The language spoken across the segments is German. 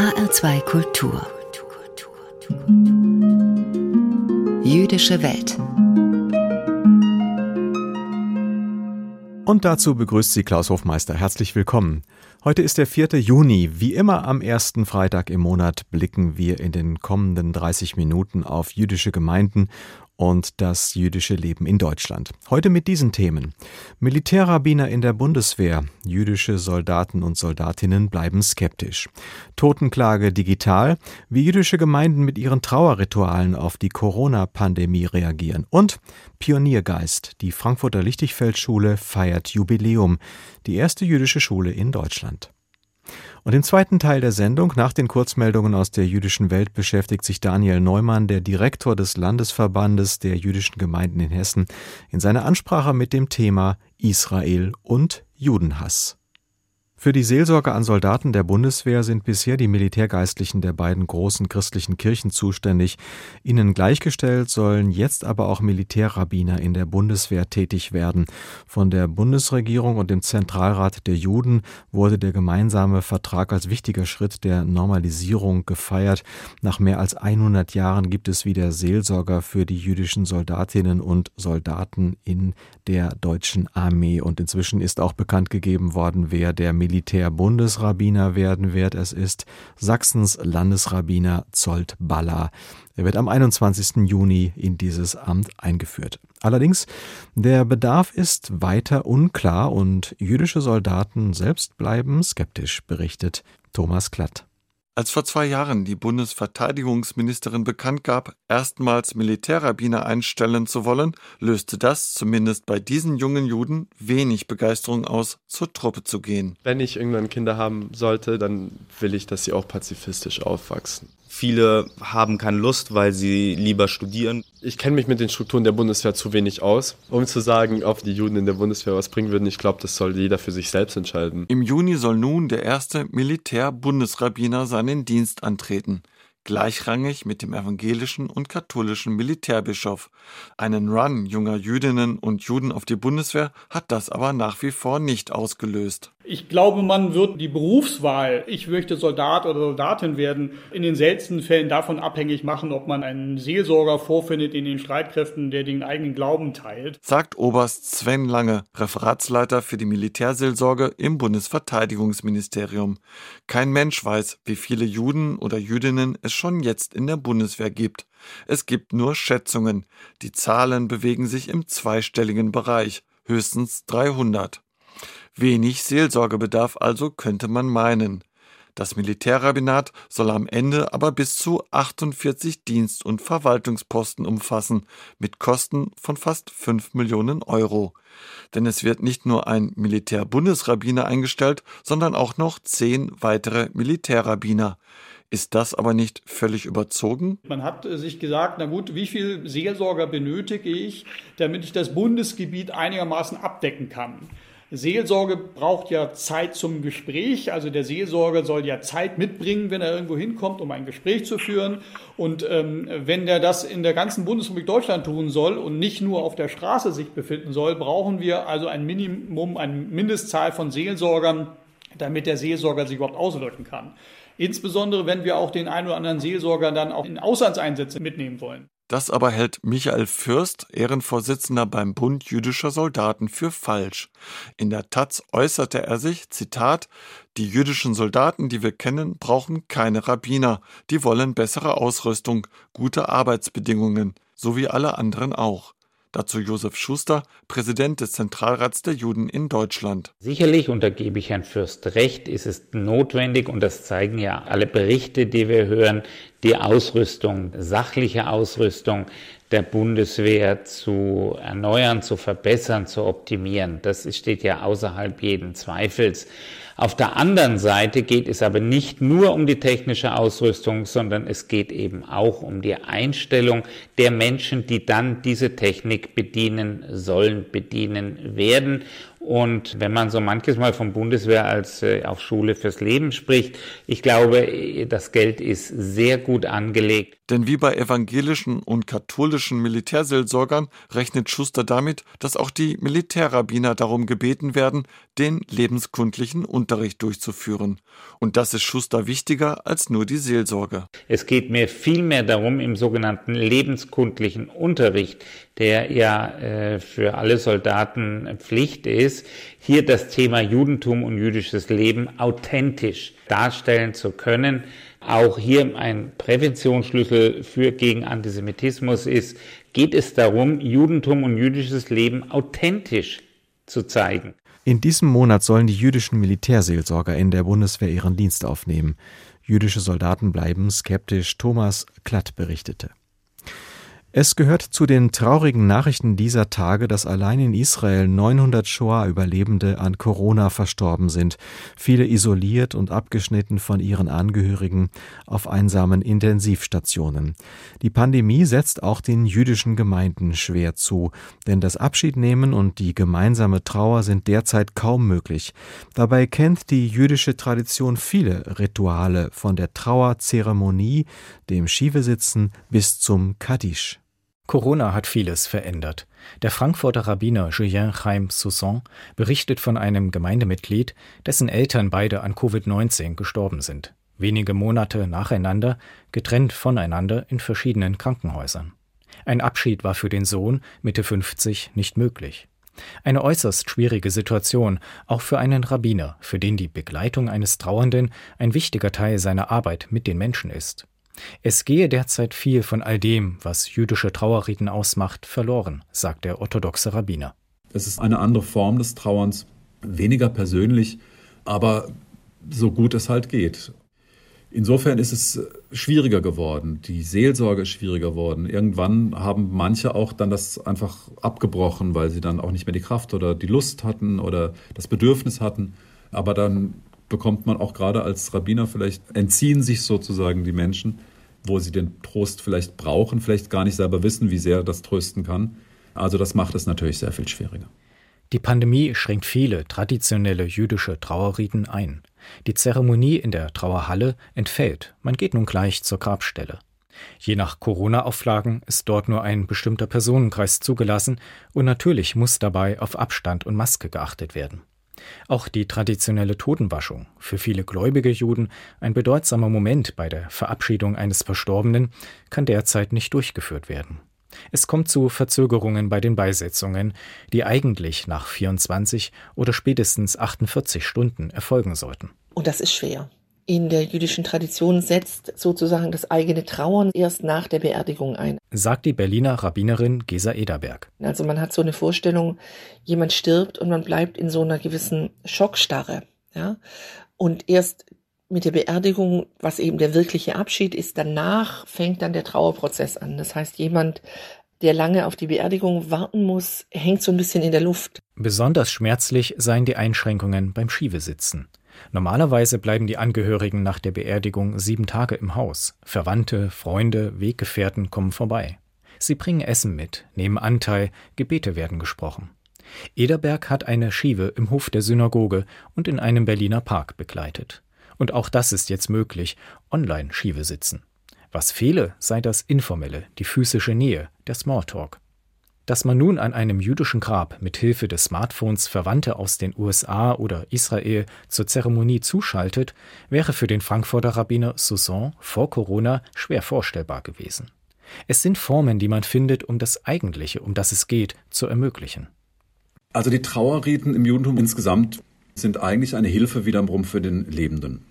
HR2 Kultur. Jüdische Welt. Und dazu begrüßt sie Klaus Hofmeister. Herzlich willkommen. Heute ist der 4. Juni. Wie immer am ersten Freitag im Monat blicken wir in den kommenden 30 Minuten auf jüdische Gemeinden und das jüdische Leben in Deutschland. Heute mit diesen Themen. Militärrabbiner in der Bundeswehr. Jüdische Soldaten und Soldatinnen bleiben skeptisch. Totenklage digital. Wie jüdische Gemeinden mit ihren Trauerritualen auf die Corona-Pandemie reagieren. Und Pioniergeist. Die Frankfurter Lichtigfeldschule feiert Jubiläum. Die erste jüdische Schule in Deutschland. Und im zweiten Teil der Sendung, nach den Kurzmeldungen aus der jüdischen Welt, beschäftigt sich Daniel Neumann, der Direktor des Landesverbandes der jüdischen Gemeinden in Hessen, in seiner Ansprache mit dem Thema Israel und Judenhass. Für die Seelsorge an Soldaten der Bundeswehr sind bisher die Militärgeistlichen der beiden großen christlichen Kirchen zuständig. Ihnen gleichgestellt sollen jetzt aber auch Militärrabbiner in der Bundeswehr tätig werden. Von der Bundesregierung und dem Zentralrat der Juden wurde der gemeinsame Vertrag als wichtiger Schritt der Normalisierung gefeiert. Nach mehr als 100 Jahren gibt es wieder Seelsorger für die jüdischen Soldatinnen und Soldaten in der deutschen Armee. Und inzwischen ist auch bekannt gegeben worden, wer der Militärbundesrabbiner werden wird. Es ist Sachsens Landesrabbiner Zolt Baller. Er wird am 21. Juni in dieses Amt eingeführt. Allerdings, der Bedarf ist weiter unklar und jüdische Soldaten selbst bleiben skeptisch, berichtet Thomas Klatt. Als vor zwei Jahren die Bundesverteidigungsministerin bekannt gab, erstmals Militärrabbiner einstellen zu wollen, löste das, zumindest bei diesen jungen Juden, wenig Begeisterung aus, zur Truppe zu gehen. Wenn ich irgendwann Kinder haben sollte, dann will ich, dass sie auch pazifistisch aufwachsen. Viele haben keine Lust, weil sie lieber studieren. Ich kenne mich mit den Strukturen der Bundeswehr zu wenig aus, um zu sagen, ob die Juden in der Bundeswehr was bringen würden. Ich glaube, das soll jeder für sich selbst entscheiden. Im Juni soll nun der erste Militär-Bundesrabbiner seinen Dienst antreten gleichrangig mit dem evangelischen und katholischen Militärbischof. Einen Run junger Jüdinnen und Juden auf die Bundeswehr hat das aber nach wie vor nicht ausgelöst. Ich glaube, man wird die Berufswahl, ich möchte Soldat oder Soldatin werden, in den seltensten Fällen davon abhängig machen, ob man einen Seelsorger vorfindet in den Streitkräften, der den eigenen Glauben teilt. Sagt Oberst Sven Lange, Referatsleiter für die Militärseelsorge im Bundesverteidigungsministerium. Kein Mensch weiß, wie viele Juden oder Jüdinnen es schon jetzt in der Bundeswehr gibt. Es gibt nur Schätzungen. Die Zahlen bewegen sich im zweistelligen Bereich, höchstens 300. Wenig Seelsorgebedarf also könnte man meinen. Das Militärrabbinat soll am Ende aber bis zu 48 Dienst- und Verwaltungsposten umfassen, mit Kosten von fast 5 Millionen Euro. Denn es wird nicht nur ein Militärbundesrabbiner eingestellt, sondern auch noch zehn weitere Militärrabbiner. Ist das aber nicht völlig überzogen? Man hat sich gesagt, na gut, wie viel Seelsorger benötige ich, damit ich das Bundesgebiet einigermaßen abdecken kann? Seelsorge braucht ja Zeit zum Gespräch. Also der Seelsorger soll ja Zeit mitbringen, wenn er irgendwo hinkommt, um ein Gespräch zu führen. Und ähm, wenn der das in der ganzen Bundesrepublik Deutschland tun soll und nicht nur auf der Straße sich befinden soll, brauchen wir also ein Minimum, eine Mindestzahl von Seelsorgern, damit der Seelsorger sich überhaupt auswirken kann. Insbesondere, wenn wir auch den einen oder anderen Seelsorger dann auch in Auslandseinsätze mitnehmen wollen. Das aber hält Michael Fürst, Ehrenvorsitzender beim Bund jüdischer Soldaten, für falsch. In der Taz äußerte er sich, Zitat, die jüdischen Soldaten, die wir kennen, brauchen keine Rabbiner, die wollen bessere Ausrüstung, gute Arbeitsbedingungen, so wie alle anderen auch. Dazu Josef Schuster, Präsident des Zentralrats der Juden in Deutschland. Sicherlich, und da gebe ich Herrn Fürst recht, ist es notwendig, und das zeigen ja alle Berichte, die wir hören, die Ausrüstung, sachliche Ausrüstung der Bundeswehr zu erneuern, zu verbessern, zu optimieren. Das steht ja außerhalb jeden Zweifels. Auf der anderen Seite geht es aber nicht nur um die technische Ausrüstung, sondern es geht eben auch um die Einstellung der Menschen, die dann diese Technik bedienen sollen, bedienen werden. Und wenn man so manches Mal vom Bundeswehr als äh, auf Schule fürs Leben spricht, ich glaube, das Geld ist sehr gut angelegt. Denn wie bei evangelischen und katholischen Militärseelsorgern rechnet Schuster damit, dass auch die Militärrabbiner darum gebeten werden, den lebenskundlichen Unterricht durchzuführen. Und das ist Schuster wichtiger als nur die Seelsorge. Es geht mir vielmehr darum, im sogenannten lebenskundlichen Unterricht, der ja äh, für alle Soldaten Pflicht ist, hier das Thema Judentum und jüdisches Leben authentisch darstellen zu können. Auch hier ein Präventionsschlüssel für gegen Antisemitismus ist, geht es darum, Judentum und jüdisches Leben authentisch zu zeigen. In diesem Monat sollen die jüdischen Militärseelsorger in der Bundeswehr ihren Dienst aufnehmen. Jüdische Soldaten bleiben skeptisch, Thomas Klatt berichtete. Es gehört zu den traurigen Nachrichten dieser Tage, dass allein in Israel 900 Shoah-Überlebende an Corona verstorben sind, viele isoliert und abgeschnitten von ihren Angehörigen auf einsamen Intensivstationen. Die Pandemie setzt auch den jüdischen Gemeinden schwer zu, denn das Abschiednehmen und die gemeinsame Trauer sind derzeit kaum möglich. Dabei kennt die jüdische Tradition viele Rituale, von der Trauerzeremonie, dem Schievesitzen bis zum Kaddisch. Corona hat vieles verändert. Der Frankfurter Rabbiner Julien Chaim Soussan berichtet von einem Gemeindemitglied, dessen Eltern beide an Covid-19 gestorben sind. Wenige Monate nacheinander, getrennt voneinander in verschiedenen Krankenhäusern. Ein Abschied war für den Sohn, Mitte 50, nicht möglich. Eine äußerst schwierige Situation, auch für einen Rabbiner, für den die Begleitung eines Trauernden ein wichtiger Teil seiner Arbeit mit den Menschen ist. Es gehe derzeit viel von all dem, was jüdische Trauerriten ausmacht, verloren, sagt der orthodoxe Rabbiner. Es ist eine andere Form des Trauerns, weniger persönlich, aber so gut es halt geht. Insofern ist es schwieriger geworden. Die Seelsorge ist schwieriger geworden. Irgendwann haben manche auch dann das einfach abgebrochen, weil sie dann auch nicht mehr die Kraft oder die Lust hatten oder das Bedürfnis hatten. Aber dann bekommt man auch gerade als Rabbiner vielleicht, entziehen sich sozusagen die Menschen, wo sie den Trost vielleicht brauchen, vielleicht gar nicht selber wissen, wie sehr das trösten kann. Also das macht es natürlich sehr viel schwieriger. Die Pandemie schränkt viele traditionelle jüdische Trauerriten ein. Die Zeremonie in der Trauerhalle entfällt, man geht nun gleich zur Grabstelle. Je nach Corona-Auflagen ist dort nur ein bestimmter Personenkreis zugelassen und natürlich muss dabei auf Abstand und Maske geachtet werden. Auch die traditionelle Totenwaschung, für viele gläubige Juden ein bedeutsamer Moment bei der Verabschiedung eines Verstorbenen, kann derzeit nicht durchgeführt werden. Es kommt zu Verzögerungen bei den Beisetzungen, die eigentlich nach 24 oder spätestens 48 Stunden erfolgen sollten. Und das ist schwer in der jüdischen Tradition setzt sozusagen das eigene Trauern erst nach der Beerdigung ein. Sagt die Berliner Rabbinerin Gesa Ederberg. Also man hat so eine Vorstellung, jemand stirbt und man bleibt in so einer gewissen Schockstarre. Ja? Und erst mit der Beerdigung, was eben der wirkliche Abschied ist, danach fängt dann der Trauerprozess an. Das heißt, jemand der lange auf die Beerdigung warten muss, hängt so ein bisschen in der Luft. Besonders schmerzlich seien die Einschränkungen beim Schievesitzen. Normalerweise bleiben die Angehörigen nach der Beerdigung sieben Tage im Haus. Verwandte, Freunde, Weggefährten kommen vorbei. Sie bringen Essen mit, nehmen Anteil, Gebete werden gesprochen. Ederberg hat eine Schive im Hof der Synagoge und in einem Berliner Park begleitet. Und auch das ist jetzt möglich, online Schive sitzen. Was fehle, sei das Informelle, die physische Nähe, der Smalltalk. Dass man nun an einem jüdischen Grab mit Hilfe des Smartphones Verwandte aus den USA oder Israel zur Zeremonie zuschaltet, wäre für den Frankfurter Rabbiner Soussan vor Corona schwer vorstellbar gewesen. Es sind Formen, die man findet, um das Eigentliche, um das es geht, zu ermöglichen. Also die Trauerriten im Judentum insgesamt sind eigentlich eine Hilfe wiederum für den Lebenden.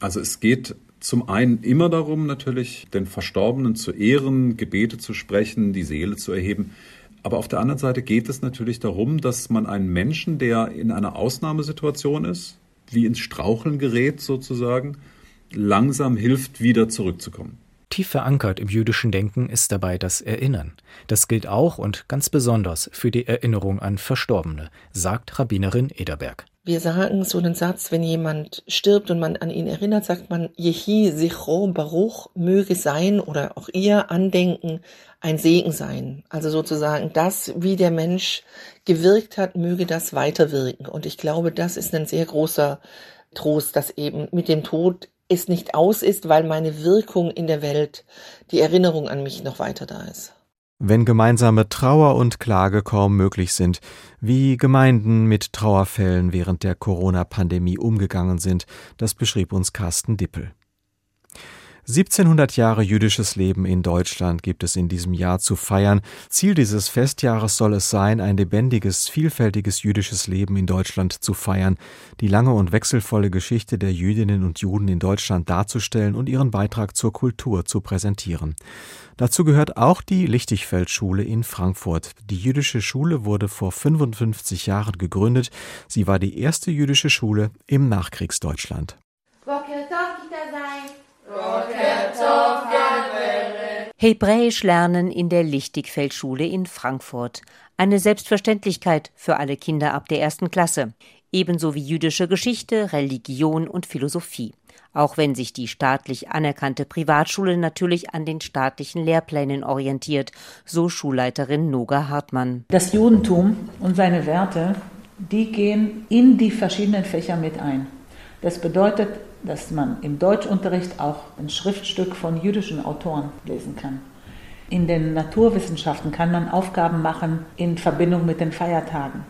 Also es geht zum einen immer darum, natürlich den Verstorbenen zu ehren, Gebete zu sprechen, die Seele zu erheben. Aber auf der anderen Seite geht es natürlich darum, dass man einen Menschen, der in einer Ausnahmesituation ist, wie ins Straucheln gerät sozusagen, langsam hilft, wieder zurückzukommen. Tief verankert im jüdischen Denken ist dabei das Erinnern. Das gilt auch und ganz besonders für die Erinnerung an Verstorbene, sagt Rabbinerin Ederberg. Wir sagen so einen Satz, wenn jemand stirbt und man an ihn erinnert, sagt man, Yehi Sichro Baruch möge sein oder auch ihr Andenken ein Segen sein. Also sozusagen das, wie der Mensch gewirkt hat, möge das weiterwirken. Und ich glaube, das ist ein sehr großer Trost, dass eben mit dem Tod es nicht aus ist, weil meine Wirkung in der Welt, die Erinnerung an mich noch weiter da ist wenn gemeinsame Trauer und Klage kaum möglich sind, wie Gemeinden mit Trauerfällen während der Corona-Pandemie umgegangen sind, das beschrieb uns Carsten Dippel. 1700 Jahre jüdisches Leben in Deutschland gibt es in diesem Jahr zu feiern. Ziel dieses Festjahres soll es sein, ein lebendiges, vielfältiges jüdisches Leben in Deutschland zu feiern, die lange und wechselvolle Geschichte der Jüdinnen und Juden in Deutschland darzustellen und ihren Beitrag zur Kultur zu präsentieren. Dazu gehört auch die Lichtigfeld-Schule in Frankfurt. Die jüdische Schule wurde vor 55 Jahren gegründet. Sie war die erste jüdische Schule im Nachkriegsdeutschland. Hebräisch lernen in der Lichtigfeldschule in Frankfurt. Eine Selbstverständlichkeit für alle Kinder ab der ersten Klasse. Ebenso wie jüdische Geschichte, Religion und Philosophie. Auch wenn sich die staatlich anerkannte Privatschule natürlich an den staatlichen Lehrplänen orientiert, so Schulleiterin Noga Hartmann. Das Judentum und seine Werte, die gehen in die verschiedenen Fächer mit ein. Das bedeutet, dass man im Deutschunterricht auch ein Schriftstück von jüdischen Autoren lesen kann. In den Naturwissenschaften kann man Aufgaben machen in Verbindung mit den Feiertagen.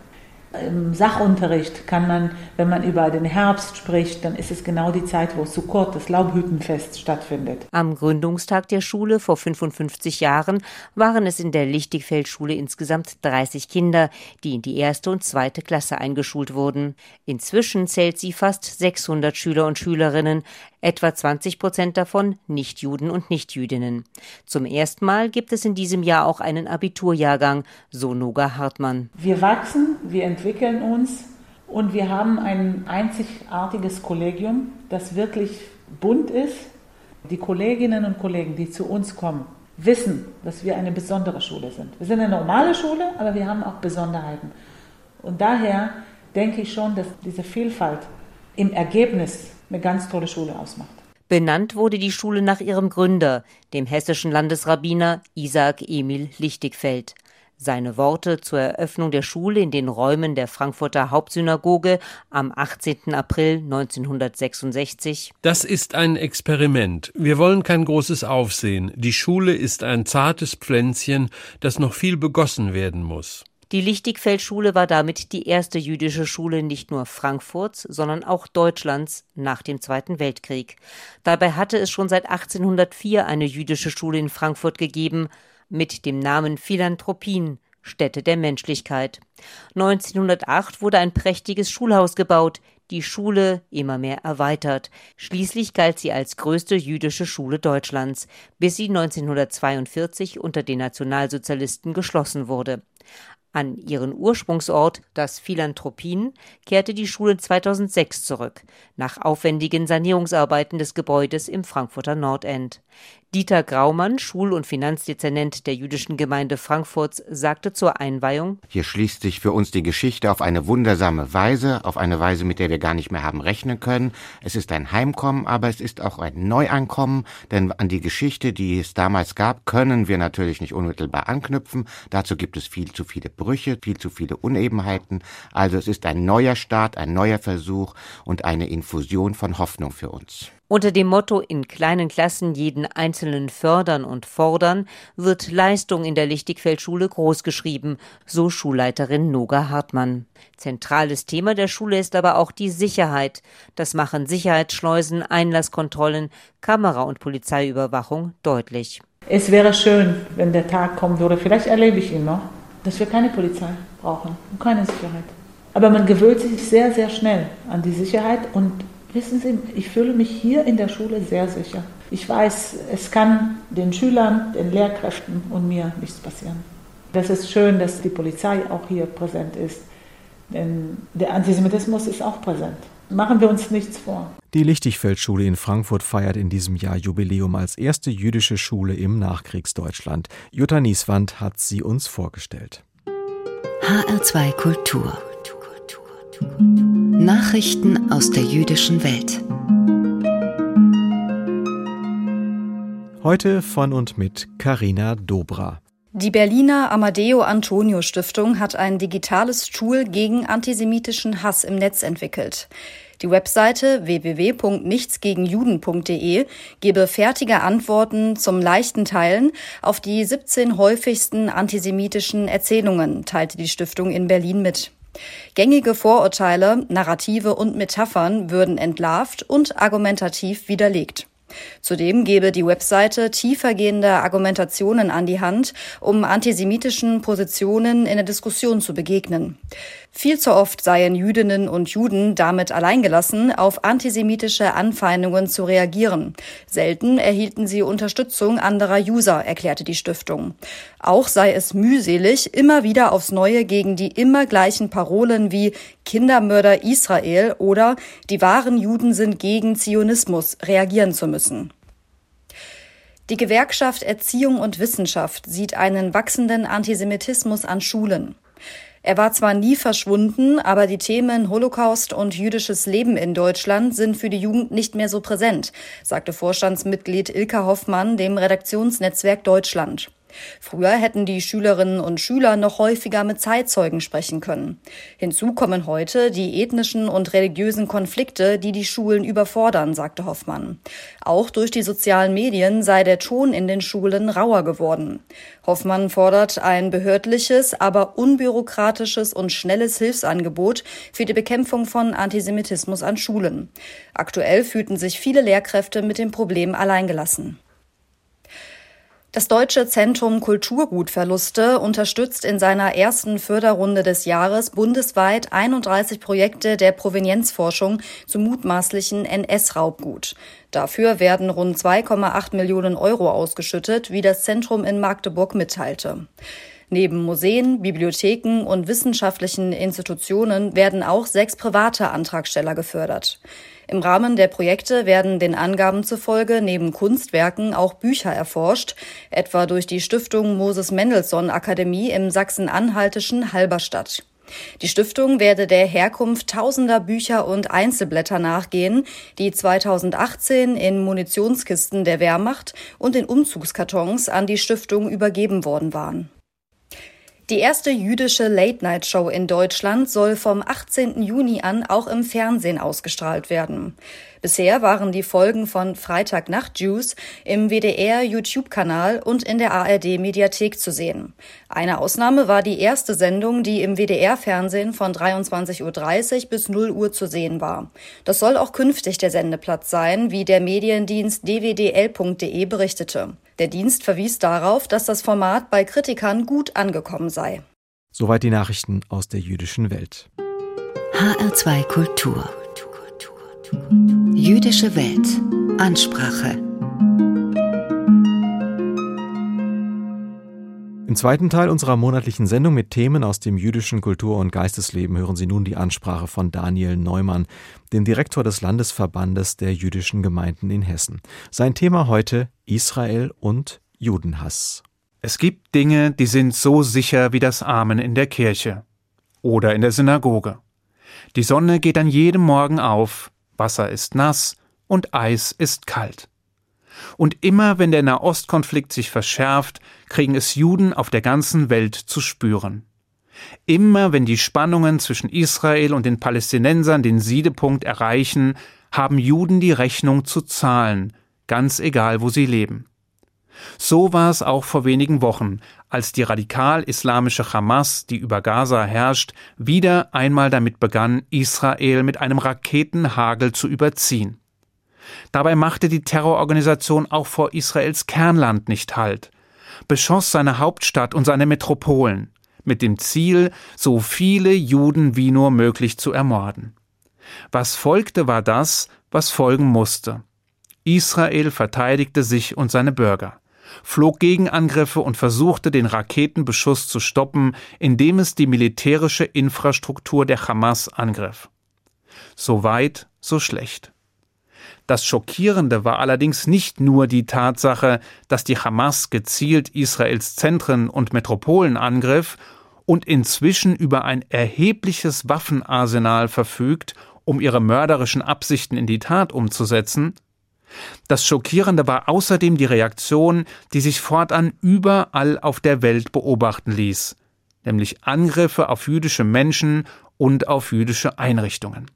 Im Sachunterricht kann man, wenn man über den Herbst spricht, dann ist es genau die Zeit, wo Sukkot, das Laubhüttenfest, stattfindet. Am Gründungstag der Schule vor 55 Jahren waren es in der Lichtigfeldschule insgesamt 30 Kinder, die in die erste und zweite Klasse eingeschult wurden. Inzwischen zählt sie fast 600 Schüler und Schülerinnen, etwa 20 Prozent davon Nichtjuden und Nichtjüdinnen. Zum ersten Mal gibt es in diesem Jahr auch einen Abiturjahrgang, so Noga Hartmann. Wir wachsen, wir entwickeln uns und wir haben ein einzigartiges Kollegium, das wirklich bunt ist. Die Kolleginnen und Kollegen, die zu uns kommen, wissen, dass wir eine besondere Schule sind. Wir sind eine normale Schule, aber wir haben auch Besonderheiten. Und daher denke ich schon, dass diese Vielfalt im Ergebnis eine ganz tolle Schule ausmacht. Benannt wurde die Schule nach ihrem Gründer, dem hessischen Landesrabbiner Isaac Emil Lichtigfeld. Seine Worte zur Eröffnung der Schule in den Räumen der Frankfurter Hauptsynagoge am 18. April 1966. Das ist ein Experiment. Wir wollen kein großes Aufsehen. Die Schule ist ein zartes Pflänzchen, das noch viel begossen werden muss. Die Lichtigfeldschule war damit die erste jüdische Schule nicht nur Frankfurts, sondern auch Deutschlands nach dem Zweiten Weltkrieg. Dabei hatte es schon seit 1804 eine jüdische Schule in Frankfurt gegeben mit dem Namen Philanthropien, Stätte der Menschlichkeit. 1908 wurde ein prächtiges Schulhaus gebaut, die Schule immer mehr erweitert. Schließlich galt sie als größte jüdische Schule Deutschlands, bis sie 1942 unter den Nationalsozialisten geschlossen wurde. An ihren Ursprungsort, das Philanthropien, kehrte die Schule 2006 zurück, nach aufwendigen Sanierungsarbeiten des Gebäudes im Frankfurter Nordend. Dieter Graumann, Schul- und Finanzdezernent der jüdischen Gemeinde Frankfurts, sagte zur Einweihung Hier schließt sich für uns die Geschichte auf eine wundersame Weise, auf eine Weise, mit der wir gar nicht mehr haben rechnen können. Es ist ein Heimkommen, aber es ist auch ein Neuankommen, denn an die Geschichte, die es damals gab, können wir natürlich nicht unmittelbar anknüpfen. Dazu gibt es viel zu viele Brüche, viel zu viele Unebenheiten. Also es ist ein neuer Start, ein neuer Versuch und eine Infusion von Hoffnung für uns. Unter dem Motto in kleinen Klassen jeden Einzelnen fördern und fordern wird Leistung in der Lichtigfeldschule großgeschrieben, so Schulleiterin Noga Hartmann. Zentrales Thema der Schule ist aber auch die Sicherheit. Das machen Sicherheitsschleusen, Einlasskontrollen, Kamera- und Polizeiüberwachung deutlich. Es wäre schön, wenn der Tag kommen würde, vielleicht erlebe ich ihn noch, dass wir keine Polizei brauchen und keine Sicherheit. Aber man gewöhnt sich sehr, sehr schnell an die Sicherheit und Wissen Sie, ich fühle mich hier in der Schule sehr sicher. Ich weiß, es kann den Schülern, den Lehrkräften und mir nichts passieren. Das ist schön, dass die Polizei auch hier präsent ist. Denn der Antisemitismus ist auch präsent. Machen wir uns nichts vor. Die Lichtigfeldschule in Frankfurt feiert in diesem Jahr Jubiläum als erste jüdische Schule im Nachkriegsdeutschland. Jutta Nieswand hat sie uns vorgestellt. HR2 Kultur Nachrichten aus der jüdischen Welt. Heute von und mit Karina Dobra. Die Berliner Amadeo Antonio Stiftung hat ein digitales Tool gegen antisemitischen Hass im Netz entwickelt. Die Webseite www.nichtsgegenjuden.de gebe fertige Antworten zum leichten Teilen auf die 17 häufigsten antisemitischen Erzählungen, teilte die Stiftung in Berlin mit. Gängige Vorurteile, Narrative und Metaphern würden entlarvt und argumentativ widerlegt. Zudem gebe die Webseite tiefergehende Argumentationen an die Hand, um antisemitischen Positionen in der Diskussion zu begegnen. Viel zu oft seien Jüdinnen und Juden damit alleingelassen, auf antisemitische Anfeindungen zu reagieren. Selten erhielten sie Unterstützung anderer User, erklärte die Stiftung. Auch sei es mühselig, immer wieder aufs Neue gegen die immer gleichen Parolen wie Kindermörder Israel oder die wahren Juden sind gegen Zionismus reagieren zu müssen. Die Gewerkschaft Erziehung und Wissenschaft sieht einen wachsenden Antisemitismus an Schulen. Er war zwar nie verschwunden, aber die Themen Holocaust und jüdisches Leben in Deutschland sind für die Jugend nicht mehr so präsent, sagte Vorstandsmitglied Ilka Hoffmann dem Redaktionsnetzwerk Deutschland. Früher hätten die Schülerinnen und Schüler noch häufiger mit Zeitzeugen sprechen können. Hinzu kommen heute die ethnischen und religiösen Konflikte, die die Schulen überfordern, sagte Hoffmann. Auch durch die sozialen Medien sei der Ton in den Schulen rauer geworden. Hoffmann fordert ein behördliches, aber unbürokratisches und schnelles Hilfsangebot für die Bekämpfung von Antisemitismus an Schulen. Aktuell fühlten sich viele Lehrkräfte mit dem Problem alleingelassen. Das Deutsche Zentrum Kulturgutverluste unterstützt in seiner ersten Förderrunde des Jahres bundesweit 31 Projekte der Provenienzforschung zu mutmaßlichen NS-Raubgut. Dafür werden rund 2,8 Millionen Euro ausgeschüttet, wie das Zentrum in Magdeburg mitteilte. Neben Museen, Bibliotheken und wissenschaftlichen Institutionen werden auch sechs private Antragsteller gefördert. Im Rahmen der Projekte werden den Angaben zufolge neben Kunstwerken auch Bücher erforscht, etwa durch die Stiftung Moses Mendelssohn Akademie im sachsen-anhaltischen Halberstadt. Die Stiftung werde der Herkunft tausender Bücher und Einzelblätter nachgehen, die 2018 in Munitionskisten der Wehrmacht und in Umzugskartons an die Stiftung übergeben worden waren. Die erste jüdische Late-Night-Show in Deutschland soll vom 18. Juni an auch im Fernsehen ausgestrahlt werden. Bisher waren die Folgen von Freitagnacht Juice im WDR YouTube-Kanal und in der ARD Mediathek zu sehen. Eine Ausnahme war die erste Sendung, die im WDR-Fernsehen von 23.30 Uhr bis 0 Uhr zu sehen war. Das soll auch künftig der Sendeplatz sein, wie der Mediendienst dwdl.de berichtete. Der Dienst verwies darauf, dass das Format bei Kritikern gut angekommen sei. Soweit die Nachrichten aus der jüdischen Welt. HR2 Kultur. Jüdische Welt. Ansprache. Im zweiten Teil unserer monatlichen Sendung mit Themen aus dem jüdischen Kultur- und Geistesleben hören Sie nun die Ansprache von Daniel Neumann, dem Direktor des Landesverbandes der jüdischen Gemeinden in Hessen. Sein Thema heute Israel und Judenhass. Es gibt Dinge, die sind so sicher wie das Amen in der Kirche oder in der Synagoge. Die Sonne geht an jedem Morgen auf, Wasser ist nass und Eis ist kalt. Und immer wenn der Nahostkonflikt sich verschärft, kriegen es Juden auf der ganzen Welt zu spüren. Immer wenn die Spannungen zwischen Israel und den Palästinensern den Siedepunkt erreichen, haben Juden die Rechnung zu zahlen, ganz egal wo sie leben. So war es auch vor wenigen Wochen, als die radikal-islamische Hamas, die über Gaza herrscht, wieder einmal damit begann, Israel mit einem Raketenhagel zu überziehen. Dabei machte die Terrororganisation auch vor Israels Kernland nicht Halt, beschoss seine Hauptstadt und seine Metropolen, mit dem Ziel, so viele Juden wie nur möglich zu ermorden. Was folgte, war das, was folgen musste. Israel verteidigte sich und seine Bürger, flog Gegenangriffe und versuchte den Raketenbeschuss zu stoppen, indem es die militärische Infrastruktur der Hamas angriff. So weit, so schlecht. Das Schockierende war allerdings nicht nur die Tatsache, dass die Hamas gezielt Israels Zentren und Metropolen angriff und inzwischen über ein erhebliches Waffenarsenal verfügt, um ihre mörderischen Absichten in die Tat umzusetzen, das Schockierende war außerdem die Reaktion, die sich fortan überall auf der Welt beobachten ließ, nämlich Angriffe auf jüdische Menschen und auf jüdische Einrichtungen.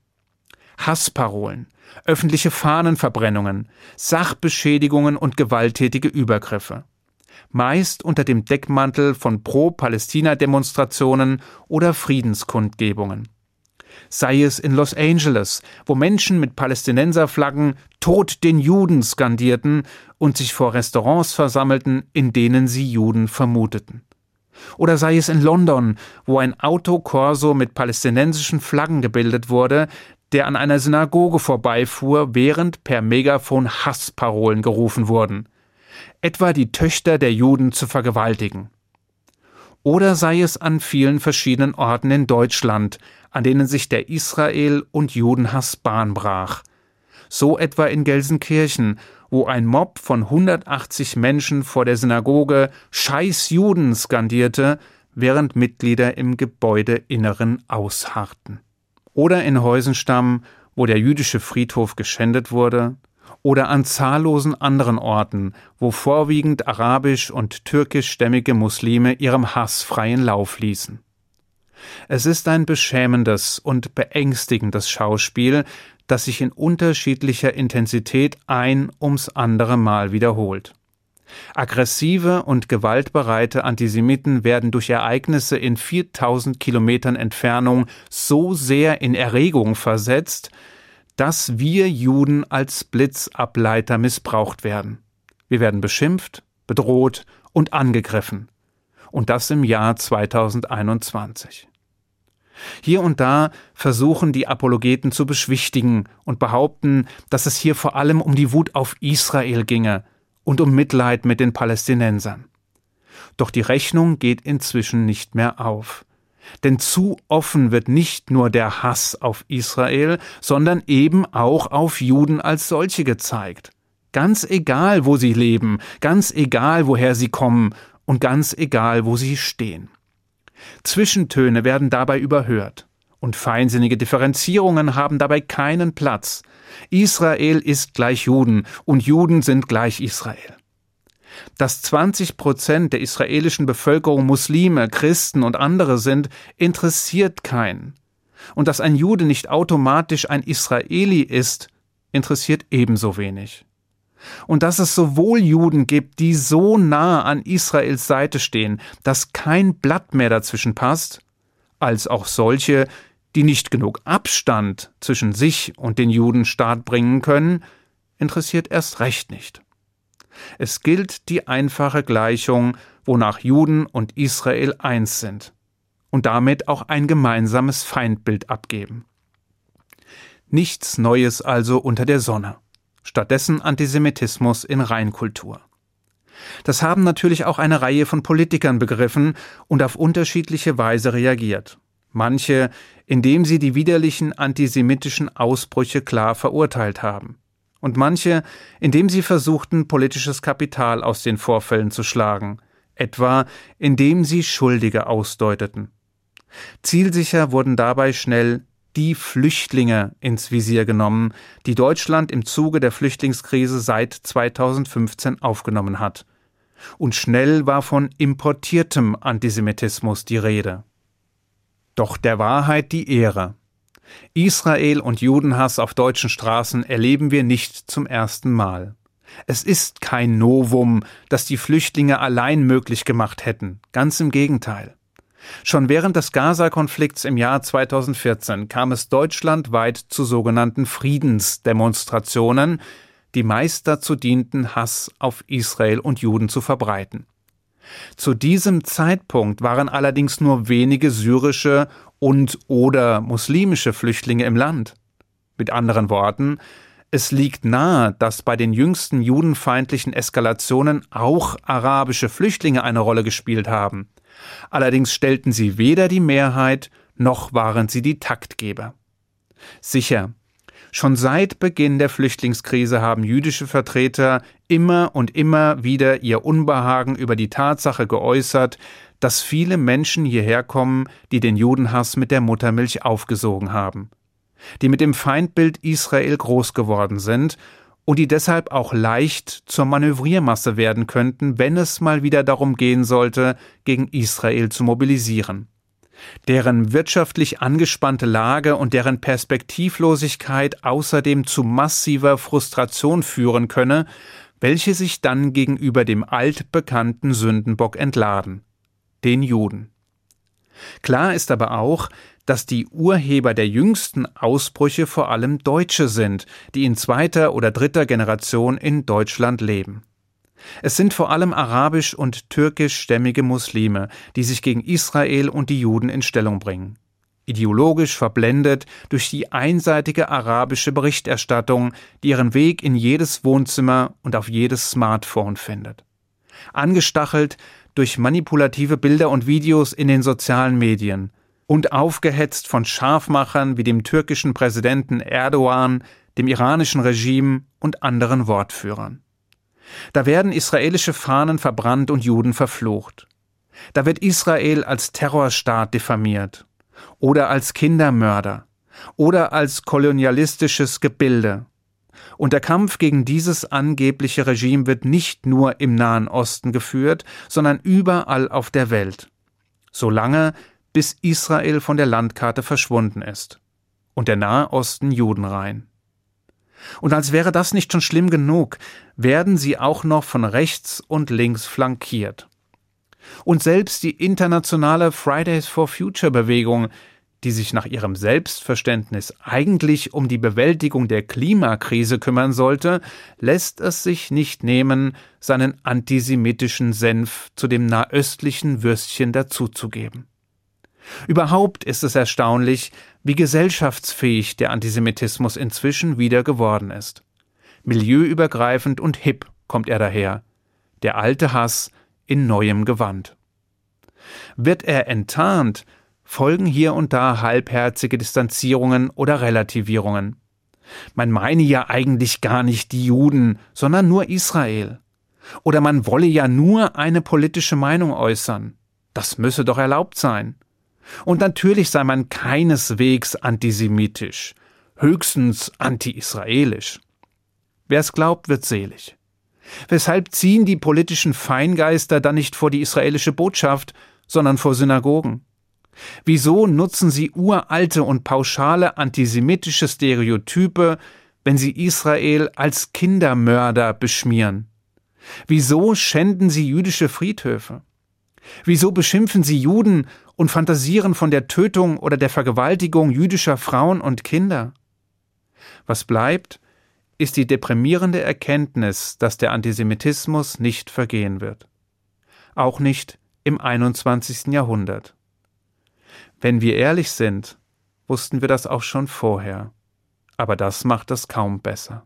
Hassparolen, öffentliche Fahnenverbrennungen, Sachbeschädigungen und gewalttätige Übergriffe. Meist unter dem Deckmantel von Pro-Palästina-Demonstrationen oder Friedenskundgebungen sei es in Los Angeles, wo Menschen mit Palästinenserflaggen Tod den Juden skandierten und sich vor Restaurants versammelten, in denen sie Juden vermuteten. Oder sei es in London, wo ein Autokorso mit palästinensischen Flaggen gebildet wurde, der an einer Synagoge vorbeifuhr, während per Megafon Hassparolen gerufen wurden. Etwa die Töchter der Juden zu vergewaltigen. Oder sei es an vielen verschiedenen Orten in Deutschland, an denen sich der Israel- und Judenhass Bahn brach. So etwa in Gelsenkirchen, wo ein Mob von 180 Menschen vor der Synagoge Scheiß Juden skandierte, während Mitglieder im Gebäudeinneren ausharrten. Oder in Heusenstamm, wo der jüdische Friedhof geschändet wurde, oder an zahllosen anderen Orten, wo vorwiegend arabisch und türkischstämmige Muslime ihrem Hass freien Lauf ließen. Es ist ein beschämendes und beängstigendes Schauspiel, das sich in unterschiedlicher Intensität ein ums andere Mal wiederholt. Aggressive und gewaltbereite Antisemiten werden durch Ereignisse in 4000 Kilometern Entfernung so sehr in Erregung versetzt, dass wir Juden als Blitzableiter missbraucht werden. Wir werden beschimpft, bedroht und angegriffen. Und das im Jahr 2021. Hier und da versuchen die Apologeten zu beschwichtigen und behaupten, dass es hier vor allem um die Wut auf Israel ginge und um Mitleid mit den Palästinensern. Doch die Rechnung geht inzwischen nicht mehr auf. Denn zu offen wird nicht nur der Hass auf Israel, sondern eben auch auf Juden als solche gezeigt. Ganz egal, wo sie leben, ganz egal, woher sie kommen und ganz egal, wo sie stehen. Zwischentöne werden dabei überhört. Und feinsinnige Differenzierungen haben dabei keinen Platz. Israel ist gleich Juden und Juden sind gleich Israel. Dass 20 Prozent der israelischen Bevölkerung Muslime, Christen und andere sind, interessiert keinen. Und dass ein Jude nicht automatisch ein Israeli ist, interessiert ebenso wenig. Und dass es sowohl Juden gibt, die so nah an Israels Seite stehen, dass kein Blatt mehr dazwischen passt, als auch solche, die nicht genug Abstand zwischen sich und den Judenstaat bringen können, interessiert erst recht nicht. Es gilt die einfache Gleichung, wonach Juden und Israel eins sind und damit auch ein gemeinsames Feindbild abgeben. Nichts Neues also unter der Sonne stattdessen Antisemitismus in Reinkultur. Das haben natürlich auch eine Reihe von Politikern begriffen und auf unterschiedliche Weise reagiert. Manche, indem sie die widerlichen antisemitischen Ausbrüche klar verurteilt haben. Und manche, indem sie versuchten, politisches Kapital aus den Vorfällen zu schlagen, etwa indem sie Schuldige ausdeuteten. Zielsicher wurden dabei schnell die Flüchtlinge ins Visier genommen, die Deutschland im Zuge der Flüchtlingskrise seit 2015 aufgenommen hat. Und schnell war von importiertem Antisemitismus die Rede. Doch der Wahrheit die Ehre. Israel und Judenhass auf deutschen Straßen erleben wir nicht zum ersten Mal. Es ist kein Novum, das die Flüchtlinge allein möglich gemacht hätten, ganz im Gegenteil. Schon während des Gaza-Konflikts im Jahr 2014 kam es deutschlandweit zu sogenannten Friedensdemonstrationen, die meist dazu dienten, Hass auf Israel und Juden zu verbreiten. Zu diesem Zeitpunkt waren allerdings nur wenige syrische und oder muslimische Flüchtlinge im Land. Mit anderen Worten, es liegt nahe, dass bei den jüngsten judenfeindlichen Eskalationen auch arabische Flüchtlinge eine Rolle gespielt haben. Allerdings stellten sie weder die Mehrheit noch waren sie die Taktgeber. Sicher, schon seit Beginn der Flüchtlingskrise haben jüdische Vertreter immer und immer wieder ihr Unbehagen über die Tatsache geäußert, dass viele Menschen hierher kommen, die den Judenhass mit der Muttermilch aufgesogen haben, die mit dem Feindbild Israel groß geworden sind und die deshalb auch leicht zur Manövriermasse werden könnten, wenn es mal wieder darum gehen sollte, gegen Israel zu mobilisieren. Deren wirtschaftlich angespannte Lage und deren Perspektivlosigkeit außerdem zu massiver Frustration führen könne, welche sich dann gegenüber dem altbekannten Sündenbock entladen, den Juden. Klar ist aber auch, dass die Urheber der jüngsten Ausbrüche vor allem Deutsche sind, die in zweiter oder dritter Generation in Deutschland leben. Es sind vor allem arabisch und türkischstämmige Muslime, die sich gegen Israel und die Juden in Stellung bringen. Ideologisch verblendet durch die einseitige arabische Berichterstattung, die ihren Weg in jedes Wohnzimmer und auf jedes Smartphone findet. Angestachelt durch manipulative Bilder und Videos in den sozialen Medien, und aufgehetzt von Scharfmachern wie dem türkischen Präsidenten Erdogan, dem iranischen Regime und anderen Wortführern. Da werden israelische Fahnen verbrannt und Juden verflucht. Da wird Israel als Terrorstaat diffamiert oder als Kindermörder oder als kolonialistisches Gebilde. Und der Kampf gegen dieses angebliche Regime wird nicht nur im Nahen Osten geführt, sondern überall auf der Welt. Solange bis Israel von der Landkarte verschwunden ist und der Nahe Osten judenrein. Und als wäre das nicht schon schlimm genug, werden sie auch noch von rechts und links flankiert. Und selbst die internationale Fridays for Future Bewegung, die sich nach ihrem Selbstverständnis eigentlich um die Bewältigung der Klimakrise kümmern sollte, lässt es sich nicht nehmen, seinen antisemitischen Senf zu dem nahöstlichen Würstchen dazuzugeben. Überhaupt ist es erstaunlich, wie gesellschaftsfähig der Antisemitismus inzwischen wieder geworden ist. Milieuübergreifend und hip kommt er daher. Der alte Hass in neuem Gewand. Wird er enttarnt, folgen hier und da halbherzige Distanzierungen oder Relativierungen. Man meine ja eigentlich gar nicht die Juden, sondern nur Israel. Oder man wolle ja nur eine politische Meinung äußern. Das müsse doch erlaubt sein. Und natürlich sei man keineswegs antisemitisch, höchstens anti-israelisch. Wer es glaubt, wird selig. Weshalb ziehen die politischen Feingeister dann nicht vor die israelische Botschaft, sondern vor Synagogen? Wieso nutzen sie uralte und pauschale antisemitische Stereotype, wenn sie Israel als Kindermörder beschmieren? Wieso schänden sie jüdische Friedhöfe? Wieso beschimpfen sie Juden und fantasieren von der Tötung oder der Vergewaltigung jüdischer Frauen und Kinder? Was bleibt, ist die deprimierende Erkenntnis, dass der Antisemitismus nicht vergehen wird. Auch nicht im 21. Jahrhundert. Wenn wir ehrlich sind, wussten wir das auch schon vorher. Aber das macht es kaum besser.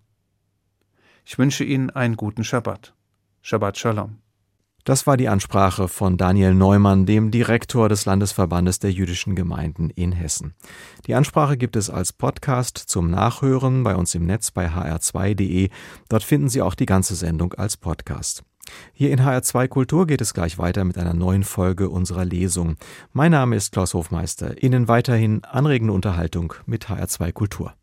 Ich wünsche Ihnen einen guten Schabbat. Shabbat Shalom. Das war die Ansprache von Daniel Neumann, dem Direktor des Landesverbandes der jüdischen Gemeinden in Hessen. Die Ansprache gibt es als Podcast zum Nachhören bei uns im Netz bei hr2.de. Dort finden Sie auch die ganze Sendung als Podcast. Hier in HR2 Kultur geht es gleich weiter mit einer neuen Folge unserer Lesung. Mein Name ist Klaus Hofmeister. Ihnen weiterhin anregende Unterhaltung mit HR2 Kultur.